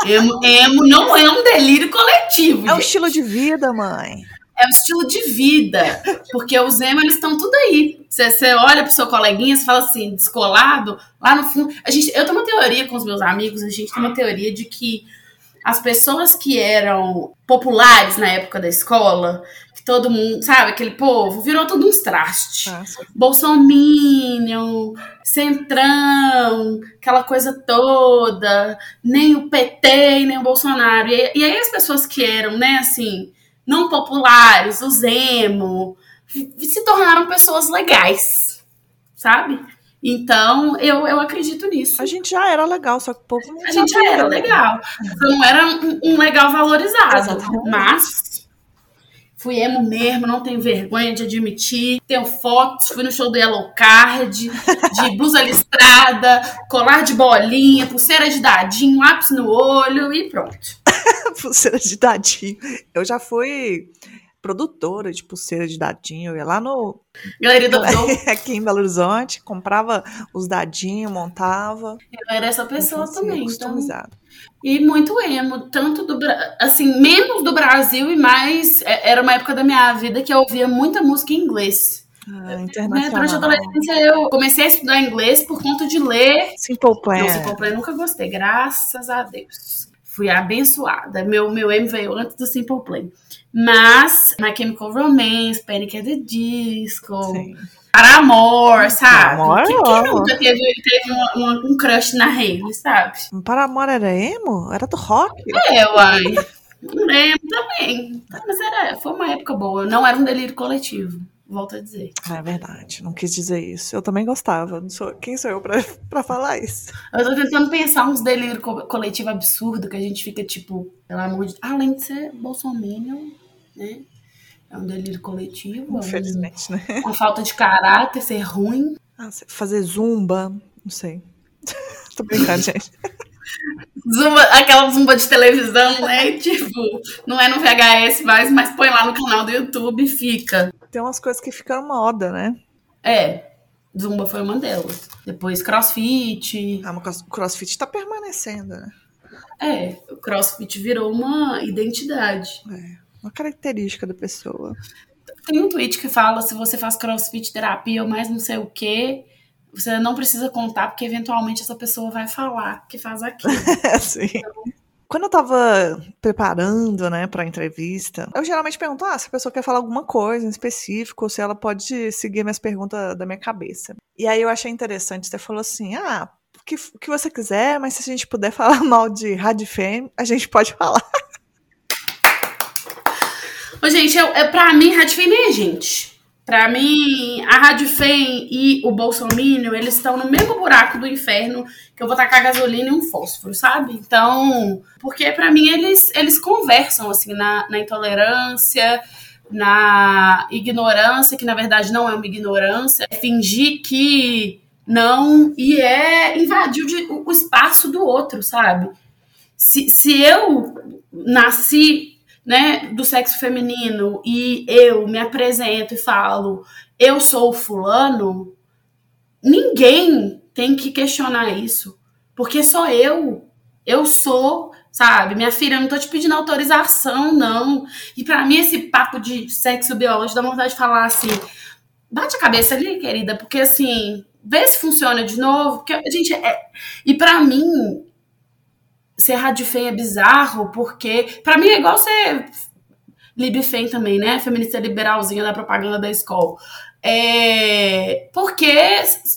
emo. emo. Emo não é um delírio coletivo. É um estilo de vida, mãe. É um estilo de vida. Porque os emo, eles estão tudo aí. Você, você olha pro seu coleguinha, você fala assim, descolado, lá no fundo. A gente, eu tenho uma teoria com os meus amigos, a gente tem uma teoria de que as pessoas que eram populares na época da escola, que todo mundo, sabe, aquele povo, virou tudo uns trastes. Ah, Bolsominion, Centrão, aquela coisa toda, nem o PT, nem o Bolsonaro. E, e aí as pessoas que eram, né, assim, não populares, os emo, se tornaram pessoas legais, sabe? Então, eu, eu acredito nisso. A gente já era legal, só que o povo não A gente já era legal. Não era um, um legal valorizado. Exatamente. Mas fui emo mesmo, não tenho vergonha de admitir. Tenho fotos, fui no show do Yellow Card, de blusa listrada, colar de bolinha, pulseira de dadinho, lápis no olho e pronto. pulseira de dadinho. Eu já fui produtora de pulseira de dadinho. Eu ia lá no. Galeria do Aqui em Belo Horizonte, comprava os dadinhos, montava. Eu era essa pessoa também. Então... E muito emo, tanto do assim, menos do Brasil e mais. É, era uma época da minha vida que eu ouvia muita música em inglês. Ah, internacional. Né, durante a adolescência eu comecei a estudar inglês por conta de ler. Simple Plan. Não, Simple Plan eu nunca gostei, graças a Deus. Fui abençoada. Meu, meu M veio antes do Simple Plan. Mas My Chemical Romance, Panic at the Disco, Sim. Paramore, sabe? Paramore, quem, quem nunca teve, teve um, um crush na Hailey, sabe? Paramore era emo? Era do rock? É, uai. Emo também. Mas era, foi uma época boa. Não era um delírio coletivo volto a dizer. É verdade, não quis dizer isso. Eu também gostava. Sou, quem sou eu pra, pra falar isso? Eu tô tentando pensar uns delírios co coletivo absurdo que a gente fica tipo, pelo amor de Além de ser bolsominion, né? É um delírio coletivo. Infelizmente, é um, né? Uma falta de caráter, ser ruim. Ah, fazer zumba, não sei. Tô brincando, gente. Zumba, aquela zumba de televisão, né? tipo, não é no VHS mais, mas põe lá no canal do YouTube e fica. Tem umas coisas que ficaram moda, né? É. Zumba foi uma delas. Depois crossfit. Ah, mas o crossfit tá permanecendo, né? É, o crossfit virou uma identidade. É uma característica da pessoa. Tem um tweet que fala: se você faz crossfit terapia ou mais não sei o que, você não precisa contar, porque eventualmente essa pessoa vai falar que faz aquilo. Sim. Então, quando eu tava preparando, né, pra entrevista, eu geralmente pergunto, ah, se a pessoa quer falar alguma coisa em específico, ou se ela pode seguir minhas perguntas da minha cabeça. E aí eu achei interessante, você falou assim, ah, o que, que você quiser, mas se a gente puder falar mal de Radfem, a gente pode falar. Ô, gente, eu, eu, pra mim, Rádio Fem nem é gente. Pra mim, a Rádio Fem e o Bolsonaro, eles estão no mesmo buraco do inferno que eu vou tacar gasolina e um fósforo, sabe? Então, porque pra mim eles, eles conversam, assim, na, na intolerância, na ignorância, que na verdade não é uma ignorância, é fingir que não, e é invadir o, o espaço do outro, sabe? Se, se eu nasci né, do sexo feminino e eu me apresento e falo, eu sou fulano, ninguém tem que questionar isso, porque sou eu. Eu sou, sabe? Minha filha, eu não tô te pedindo autorização, não. E para mim, esse papo de sexo biológico dá vontade de falar assim: bate a cabeça ali, querida, porque assim, vê se funciona de novo. Porque, gente, é... e para mim, ser radifem é bizarro, porque para mim é igual ser libfem também, né? Feminista liberalzinha da propaganda da escola. É, porque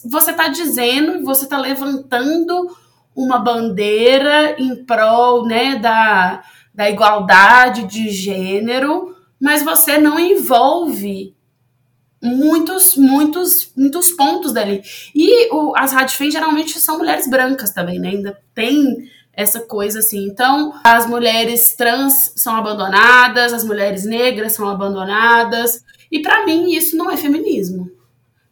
você está dizendo, você está levantando uma bandeira em prol né, da, da igualdade de gênero, mas você não envolve muitos, muitos, muitos pontos dali. E o, as radifem geralmente são mulheres brancas também, né? Ainda tem essa coisa assim. Então, as mulheres trans são abandonadas, as mulheres negras são abandonadas, e para mim isso não é feminismo.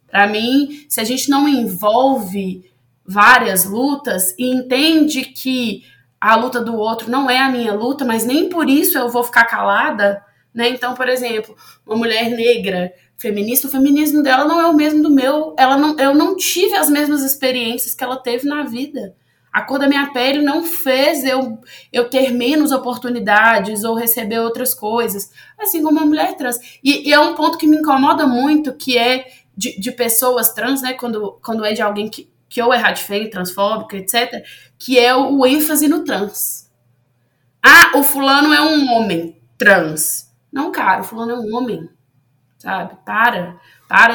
Para mim, se a gente não envolve várias lutas e entende que a luta do outro não é a minha luta, mas nem por isso eu vou ficar calada, né? Então, por exemplo, uma mulher negra feminista, o feminismo dela não é o mesmo do meu. Ela não, eu não tive as mesmas experiências que ela teve na vida. A cor da minha pele não fez eu, eu ter menos oportunidades ou receber outras coisas, assim como uma mulher trans. E, e é um ponto que me incomoda muito, que é de, de pessoas trans, né, quando, quando é de alguém que, que ou é radifem, transfóbico, etc., que é o, o ênfase no trans. Ah, o fulano é um homem trans. Não, cara, o fulano é um homem, sabe? Para.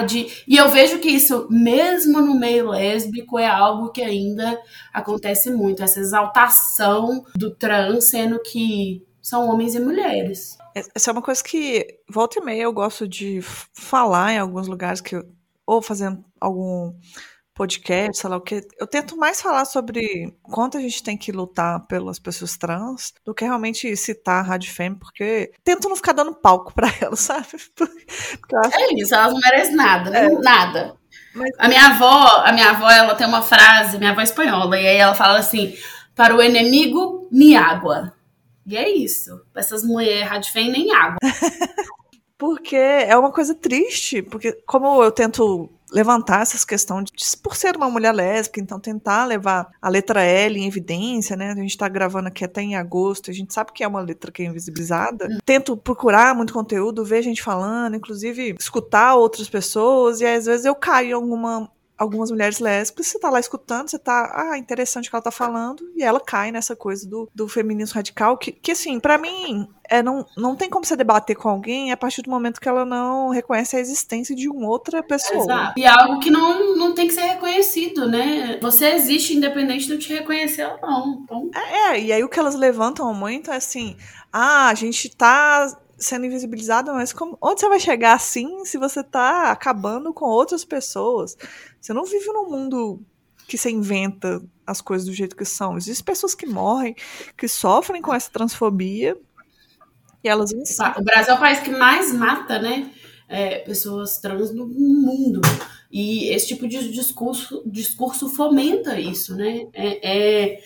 De. E eu vejo que isso, mesmo no meio lésbico, é algo que ainda acontece muito. Essa exaltação do trans, sendo que são homens e mulheres. Essa é uma coisa que, volta e meia, eu gosto de falar em alguns lugares que eu, ou fazendo algum podcast, sei lá o que. Eu tento mais falar sobre quanto a gente tem que lutar pelas pessoas trans do que realmente citar a Rádio Fêmea, porque tento não ficar dando palco para elas, sabe? Acho... É isso, elas não merecem nada, é. nada. Mas... A minha avó, a minha avó, ela tem uma frase, minha avó é espanhola, e aí ela fala assim: para o inimigo, ni água. E é isso. Essas mulheres Rádio nem água. porque é uma coisa triste, porque como eu tento levantar essas questões de, por ser uma mulher lésbica, então tentar levar a letra L em evidência, né? A gente está gravando aqui até em agosto, a gente sabe que é uma letra que é invisibilizada. Hum. Tento procurar muito conteúdo, ver gente falando, inclusive escutar outras pessoas, e às vezes eu caio em alguma algumas mulheres lésbicas, você tá lá escutando, você tá, ah, interessante o que ela tá falando, e ela cai nessa coisa do, do feminismo radical, que, que assim, para mim, é, não, não tem como você debater com alguém a partir do momento que ela não reconhece a existência de uma outra pessoa. Exato. E é algo que não, não tem que ser reconhecido, né? Você existe independente de eu te reconhecer ou não. Então... É, é, e aí o que elas levantam muito é assim, ah, a gente tá sendo invisibilizado, mas como, onde você vai chegar assim se você tá acabando com outras pessoas? Você não vive num mundo que você inventa as coisas do jeito que são. Existem pessoas que morrem, que sofrem com essa transfobia e elas ensinam. O Brasil é o país que mais mata, né? É, pessoas trans no mundo. E esse tipo de discurso, discurso fomenta isso, né? É, é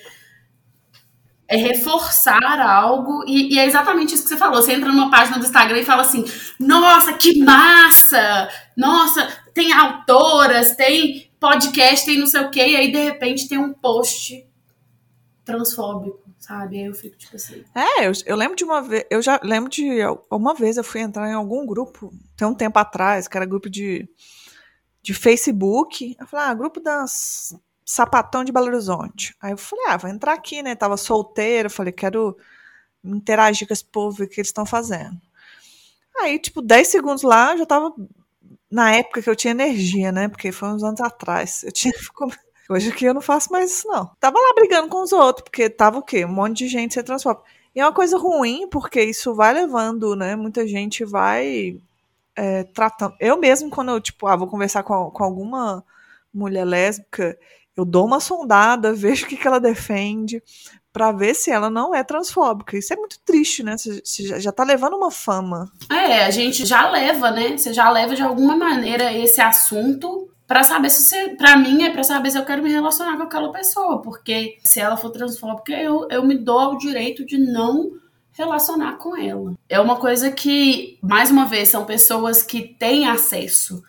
é reforçar algo, e, e, é exatamente isso que você falou. Você entra numa página do Instagram e fala assim: nossa, que massa! Nossa, tem autoras, tem podcast, tem não sei o quê, e aí de repente tem um post transfóbico, sabe? Aí eu fico tipo assim. É, eu, eu lembro de uma vez, eu já lembro de uma vez eu fui entrar em algum grupo, tem um tempo atrás, que era grupo de, de Facebook. Eu falei, ah, grupo das sapatão de Belo Horizonte. Aí eu falei, ah, vou entrar aqui, né? Tava solteiro, falei, quero interagir com esse povo, o que eles estão fazendo. Aí, tipo, 10 segundos lá, eu já tava na época que eu tinha energia, né? Porque foi uns anos atrás. Eu tinha. Hoje aqui eu não faço mais isso, não. Tava lá brigando com os outros, porque tava o quê? Um monte de gente se transforma. E é uma coisa ruim, porque isso vai levando, né? Muita gente vai é, tratando. Eu mesmo, quando eu, tipo, ah, vou conversar com, com alguma mulher lésbica, eu dou uma sondada, vejo o que, que ela defende, para ver se ela não é transfóbica. Isso é muito triste, né? Você já tá levando uma fama. É, a gente já leva, né? Você já leva de alguma maneira esse assunto para saber se você, para mim é para saber se eu quero me relacionar com aquela pessoa, porque se ela for transfóbica, eu, eu me dou o direito de não relacionar com ela. É uma coisa que, mais uma vez, são pessoas que têm acesso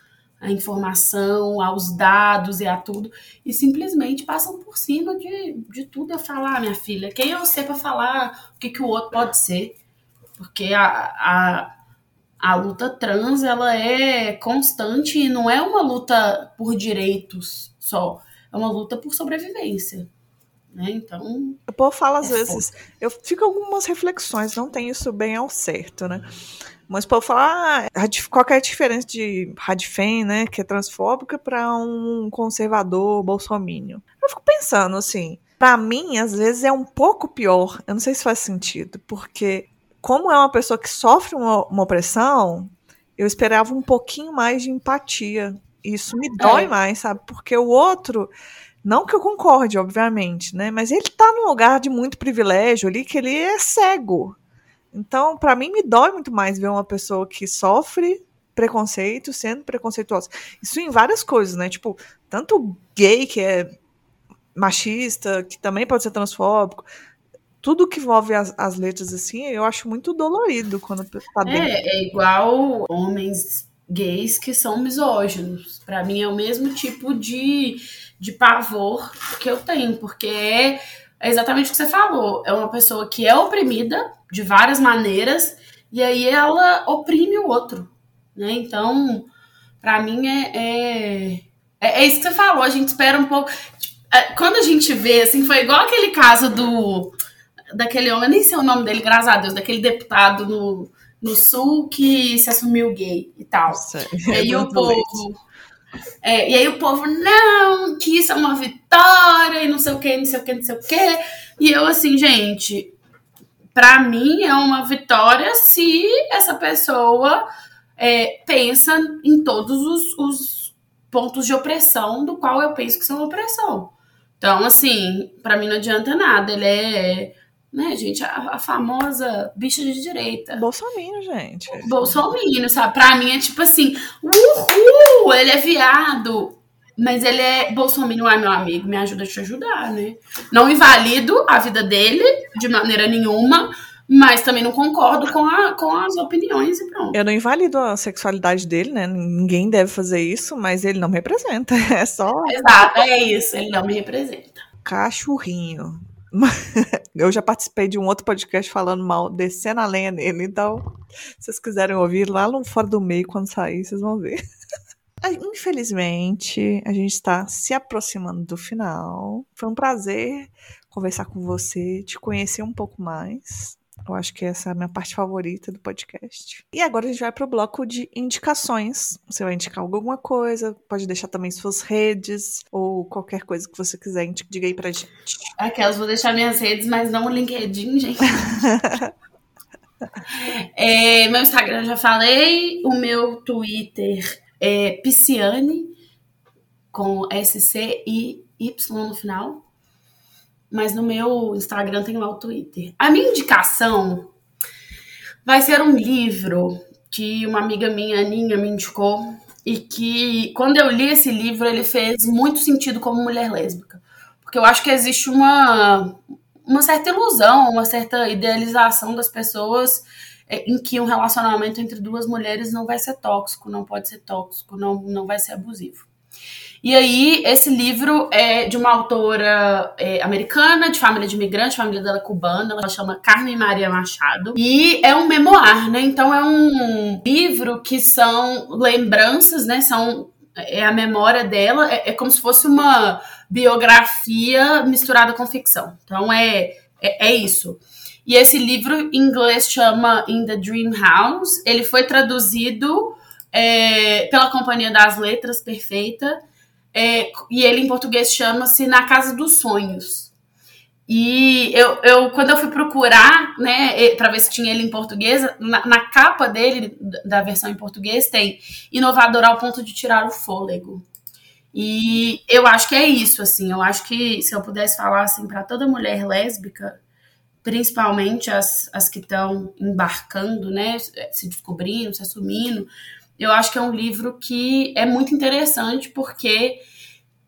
a informação, aos dados e a tudo, e simplesmente passam por cima de, de tudo a falar, minha filha. Quem é você para falar o que, que o outro pode ser? Porque a, a, a luta trans ela é constante e não é uma luta por direitos só, é uma luta por sobrevivência. Né? Então. O povo fala às é vezes. Foda. Eu fico algumas reflexões, não tem isso bem ao certo, né? Mas pode falar ah, qual é a diferença de Radfem, né, que é transfóbica, para um conservador bolsomínio. Eu fico pensando assim, para mim às vezes é um pouco pior. Eu não sei se faz sentido, porque como é uma pessoa que sofre uma, uma opressão, eu esperava um pouquinho mais de empatia. Isso me dói é. mais, sabe? Porque o outro não que eu concorde, obviamente, né? Mas ele tá num lugar de muito privilégio ali que ele é cego. Então, para mim, me dói muito mais ver uma pessoa que sofre preconceito sendo preconceituosa. Isso em várias coisas, né? Tipo, tanto gay que é machista, que também pode ser transfóbico. Tudo que envolve as, as letras assim, eu acho muito dolorido quando tá dentro. É, é igual homens gays que são misóginos. Para mim é o mesmo tipo de, de pavor que eu tenho, porque é é exatamente o que você falou. É uma pessoa que é oprimida de várias maneiras e aí ela oprime o outro, né? Então, para mim é, é, é, é, isso que você falou. A gente espera um pouco. É, quando a gente vê, assim, foi igual aquele caso do daquele homem, nem sei o nome dele, graças a Deus, daquele deputado no, no sul que se assumiu gay e tal. Nossa, e aí é o povo. É, e aí o povo, não, que isso é uma vitória, e não sei o que, não sei o que, não sei o que. E eu assim, gente, para mim é uma vitória se essa pessoa é, pensa em todos os, os, pontos de opressão do qual eu penso que são opressão. Então, assim, para mim não adianta nada. Ele é, né, gente, a, a famosa bicha de direita. Bolsonaro, gente. Bolsonaro, sabe? Pra mim é tipo assim, uhul, ele é viado. Mas ele é Bolsonaro, é meu amigo, me ajuda a te ajudar, né? Não invalido a vida dele de maneira nenhuma, mas também não concordo com, a, com as opiniões e pronto. Eu não invalido a sexualidade dele, né? Ninguém deve fazer isso, mas ele não me representa. É só. Exato, é isso, ele não me representa. Cachorrinho. Eu já participei de um outro podcast falando mal, descendo a lenha nele, então, se vocês quiserem ouvir lá no Fora do Meio, quando sair, vocês vão ver. Infelizmente, a gente está se aproximando do final. Foi um prazer conversar com você, te conhecer um pouco mais. Eu acho que essa é a minha parte favorita do podcast. E agora a gente vai para o bloco de indicações. Você vai indicar alguma coisa, pode deixar também suas redes ou qualquer coisa que você quiser, diga aí pra gente. Aquelas, vou deixar minhas redes, mas não o LinkedIn, gente. é, meu Instagram já falei, o meu Twitter é Pisciane, com S-C-I-Y no final. Mas no meu Instagram tem lá o Twitter. A minha indicação vai ser um livro que uma amiga minha, Aninha, me indicou. E que, quando eu li esse livro, ele fez muito sentido como mulher lésbica. Porque eu acho que existe uma, uma certa ilusão, uma certa idealização das pessoas em que um relacionamento entre duas mulheres não vai ser tóxico, não pode ser tóxico, não, não vai ser abusivo. E aí, esse livro é de uma autora é, americana, de família de imigrante, família dela é cubana, ela chama Carmen Maria Machado. E é um memoir, né? Então é um livro que são lembranças, né? São é a memória dela, é, é como se fosse uma biografia misturada com ficção. Então é, é, é isso. E esse livro em inglês chama In the Dream House. Ele foi traduzido é, pela Companhia das Letras Perfeita. É, e ele em português chama-se Na Casa dos Sonhos. E eu, eu, quando eu fui procurar, né, para ver se tinha ele em português, na, na, capa dele, da versão em português, tem inovador ao ponto de tirar o fôlego. E eu acho que é isso, assim. Eu acho que se eu pudesse falar assim para toda mulher lésbica, principalmente as, as que estão embarcando, né, se descobrindo, se assumindo. Eu acho que é um livro que é muito interessante porque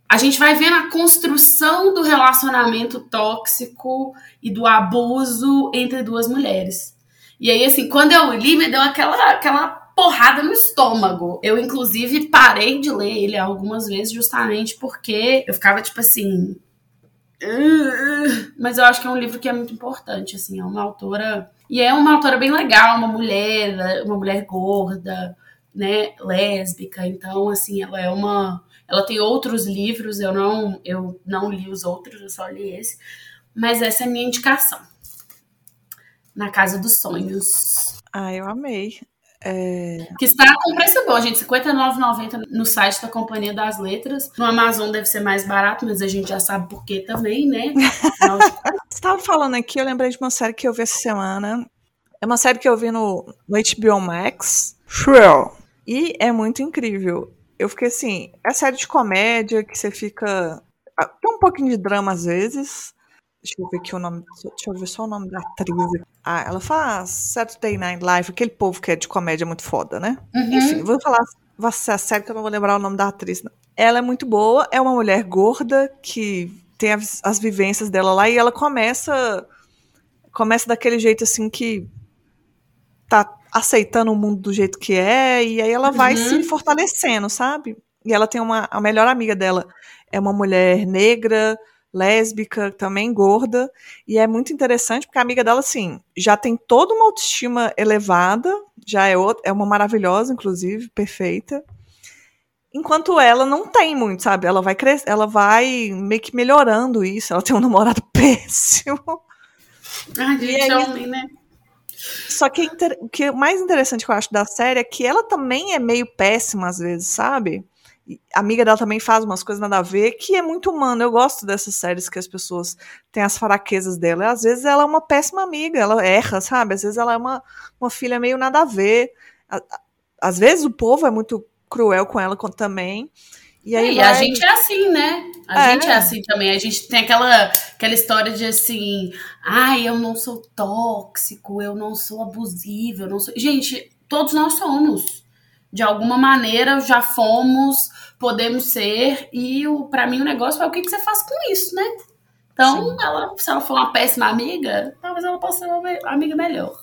a gente vai vendo a construção do relacionamento tóxico e do abuso entre duas mulheres. E aí, assim, quando eu li, me deu aquela, aquela porrada no estômago. Eu, inclusive, parei de ler ele algumas vezes justamente porque eu ficava tipo assim, mas eu acho que é um livro que é muito importante, assim, é uma autora. E é uma autora bem legal, uma mulher, uma mulher gorda, né, lésbica, então, assim, ela é uma. Ela tem outros livros, eu não, eu não li os outros, eu só li esse. Mas essa é a minha indicação. Na Casa dos Sonhos. Ah, eu amei. É... Que está com preço bom, gente. R$ 59,90 no site da Companhia das Letras. No Amazon deve ser mais barato, mas a gente já sabe por quê também, né? Você estava falando aqui, eu lembrei de uma série que eu vi essa semana. É uma série que eu vi no, no HBO Max. Shrill. E é muito incrível. Eu fiquei assim, é série de comédia que você fica. Ah, tem um pouquinho de drama às vezes, Deixa eu ver aqui o nome. Deixa eu ver só o nome da atriz. Ah, ela faz Saturday Night Live, aquele povo que é de comédia muito foda, né? Uhum. Enfim, vou falar vai ser a série que eu não vou lembrar o nome da atriz. Não. Ela é muito boa, é uma mulher gorda que tem as, as vivências dela lá e ela começa começa daquele jeito assim que tá aceitando o mundo do jeito que é e aí ela vai uhum. se fortalecendo, sabe? E ela tem uma a melhor amiga dela é uma mulher negra, lésbica, também gorda, e é muito interessante porque a amiga dela, assim, já tem toda uma autoestima elevada, já é, outra, é uma maravilhosa, inclusive, perfeita, enquanto ela não tem muito, sabe? Ela vai crescer, ela vai meio que melhorando isso, ela tem um namorado péssimo. Ah, gente, é homem, né? Só que o que é mais interessante que eu acho da série é que ela também é meio péssima às vezes, sabe? A amiga dela também faz umas coisas nada a ver, que é muito humano. Eu gosto dessas séries que as pessoas têm as fraquezas dela. Às vezes ela é uma péssima amiga, ela erra, sabe? Às vezes ela é uma, uma filha meio nada a ver. Às vezes o povo é muito cruel com ela também. E, aí é, e vai... a gente é assim, né? A é. gente é assim também. A gente tem aquela, aquela história de assim, ai, eu não sou tóxico, eu não sou abusivo, eu não sou. Gente, todos nós somos de alguma maneira já fomos, podemos ser, e para mim o negócio é o que, que você faz com isso, né? Então, ela, se ela for uma péssima amiga, talvez ela possa ser uma amiga melhor.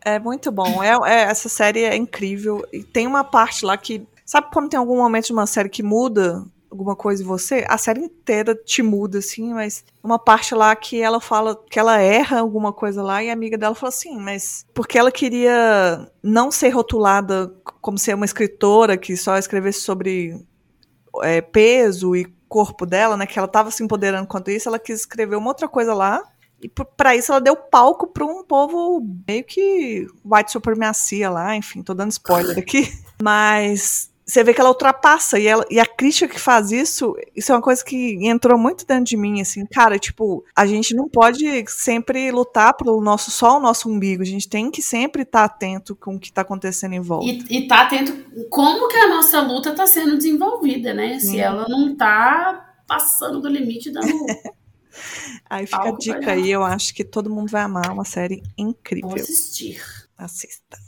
É muito bom. É, é, essa série é incrível. E tem uma parte lá que. Sabe quando tem algum momento de uma série que muda alguma coisa em você, a série inteira te muda, assim, mas uma parte lá que ela fala que ela erra alguma coisa lá e a amiga dela fala assim, mas porque ela queria não ser rotulada como ser uma escritora que só escrevesse sobre é, peso e corpo dela, né, que ela estava se empoderando quanto isso, ela quis escrever uma outra coisa lá e para isso ela deu palco para um povo meio que white supremacia lá, enfim, tô dando spoiler aqui. Mas você vê que ela ultrapassa e, ela, e a crítica que faz isso, isso é uma coisa que entrou muito dentro de mim, assim, cara, tipo, a gente não pode sempre lutar pelo nosso, só o nosso umbigo, a gente tem que sempre estar tá atento com o que está acontecendo em volta. E, e tá atento como que a nossa luta está sendo desenvolvida, né? Se ela não tá passando do limite da Aí fica a dica aí, eu acho que todo mundo vai amar uma série incrível. Vou assistir. Assista.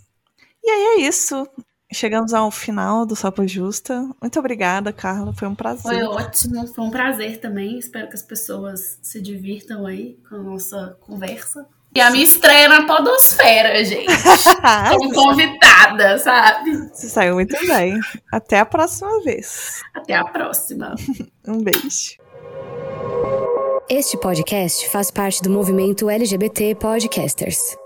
E aí é isso. Chegamos ao final do Sopa Justa. Muito obrigada, Carla. Foi um prazer. Foi ótimo, foi um prazer também. Espero que as pessoas se divirtam aí com a nossa conversa. E a minha estreia na Podosfera, gente. Como convidada, sabe? Você saiu muito bem. Até a próxima vez. Até a próxima. um beijo. Este podcast faz parte do movimento LGBT Podcasters.